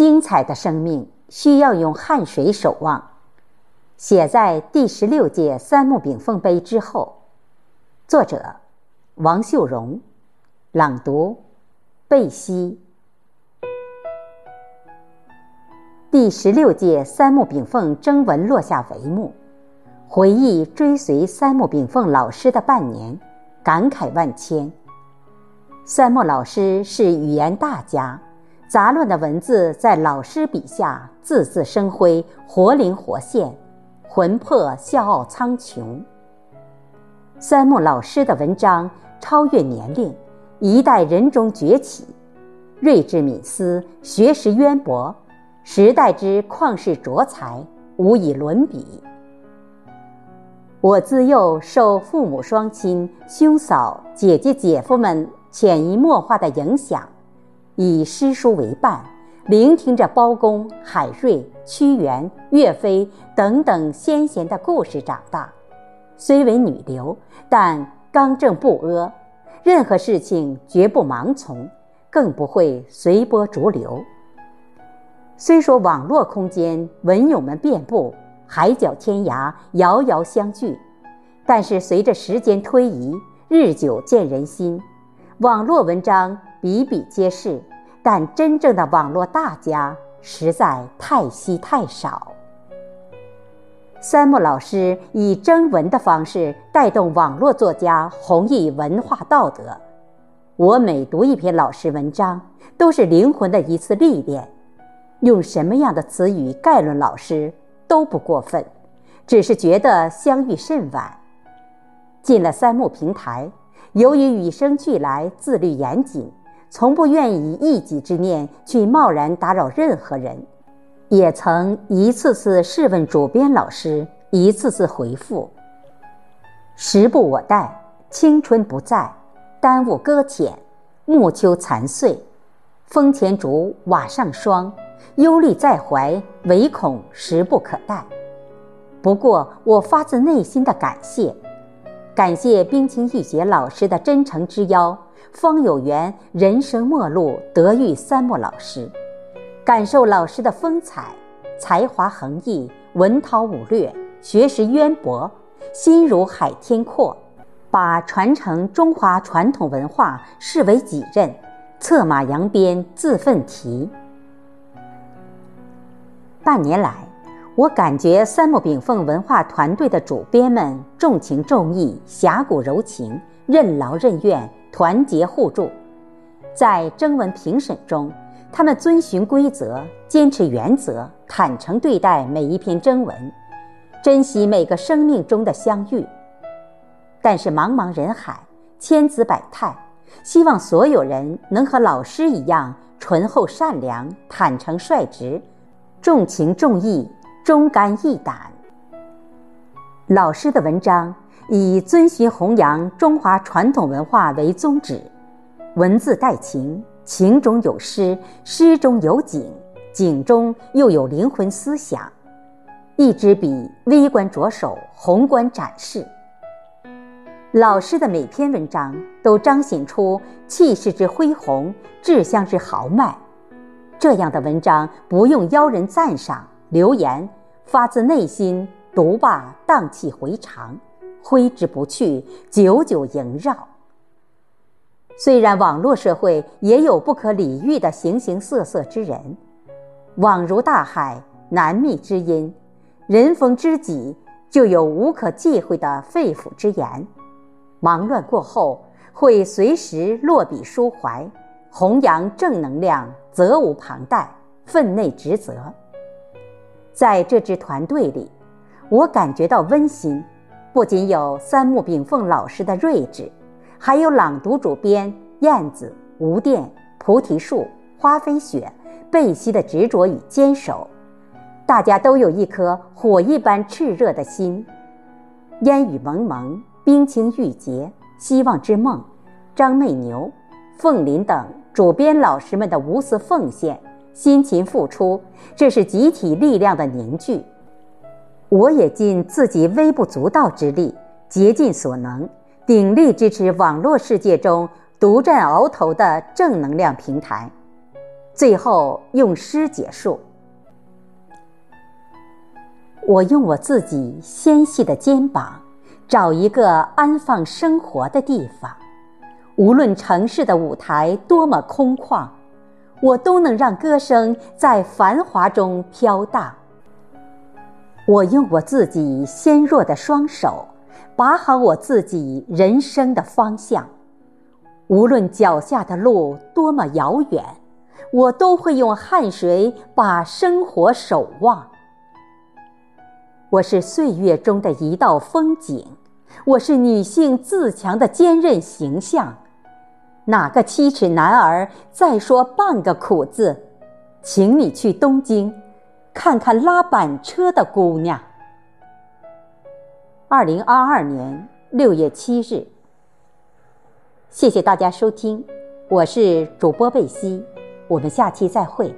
精彩的生命需要用汗水守望。写在第十六届三木炳凤杯之后。作者：王秀荣。朗读：贝西。第十六届三木炳凤征文落下帷幕，回忆追随三木炳凤老师的半年，感慨万千。三木老师是语言大家。杂乱的文字在老师笔下字字生辉，活灵活现，魂魄笑傲苍穹。三木老师的文章超越年龄，一代人中崛起，睿智敏思，学识渊博，时代之旷世卓才，无以伦比。我自幼受父母双亲、兄嫂、姐姐、姐夫们潜移默化的影响。以诗书为伴，聆听着包公、海瑞、屈原、岳飞等等先贤的故事长大。虽为女流，但刚正不阿，任何事情绝不盲从，更不会随波逐流。虽说网络空间文友们遍布，海角天涯，遥遥相聚，但是随着时间推移，日久见人心，网络文章比比皆是。但真正的网络大家实在太稀太少。三木老师以征文的方式带动网络作家弘毅文化道德。我每读一篇老师文章，都是灵魂的一次历练。用什么样的词语概论老师都不过分，只是觉得相遇甚晚。进了三木平台，由于与生俱来自律严谨。从不愿以一己之念去贸然打扰任何人，也曾一次次试问主编老师，一次次回复。时不我待，青春不在，耽误搁浅，暮秋残碎，风前烛，瓦上霜，忧虑在怀，唯恐时不可待。不过，我发自内心的感谢，感谢冰清玉洁老师的真诚之邀。方有缘，人生末路得遇三木老师，感受老师的风采，才华横溢，文韬武略，学识渊博，心如海天阔，把传承中华传统文化视为己任，策马扬鞭自奋蹄。半年来，我感觉三木炳凤文化团队的主编们重情重义，侠骨柔情，任劳任怨。团结互助，在征文评审中，他们遵循规则，坚持原则，坦诚对待每一篇征文，珍惜每个生命中的相遇。但是茫茫人海，千姿百态，希望所有人能和老师一样醇厚善良、坦诚率直、重情重义、忠肝义胆。老师的文章。以遵循弘扬中华传统文化为宗旨，文字带情，情中有诗，诗中有景，景中又有灵魂思想。一支笔，微观着手，宏观展示。老师的每篇文章都彰显出气势之恢宏，志向之豪迈。这样的文章不用邀人赞赏留言，发自内心，读罢荡气回肠。挥之不去，久久萦绕。虽然网络社会也有不可理喻的形形色色之人，网如大海，难觅知音；人逢知己，就有无可忌讳的肺腑之言。忙乱过后，会随时落笔抒怀，弘扬正能量，责无旁贷，分内职责。在这支团队里，我感觉到温馨。不仅有三木炳凤老师的睿智，还有朗读主编燕子、吴电、菩提树、花飞雪、贝西的执着与坚守，大家都有一颗火一般炽热的心。烟雨蒙蒙，冰清玉洁，希望之梦，张媚牛、凤林等主编老师们的无私奉献、辛勤付出，这是集体力量的凝聚。我也尽自己微不足道之力，竭尽所能，鼎力支持网络世界中独占鳌头的正能量平台。最后用诗结束。我用我自己纤细的肩膀，找一个安放生活的地方。无论城市的舞台多么空旷，我都能让歌声在繁华中飘荡。我用我自己纤弱的双手，把好我自己人生的方向。无论脚下的路多么遥远，我都会用汗水把生活守望。我是岁月中的一道风景，我是女性自强的坚韧形象。哪个七尺男儿再说半个苦字，请你去东京，看看拉板车的姑娘。二零二二年六月七日，谢谢大家收听，我是主播贝西，我们下期再会。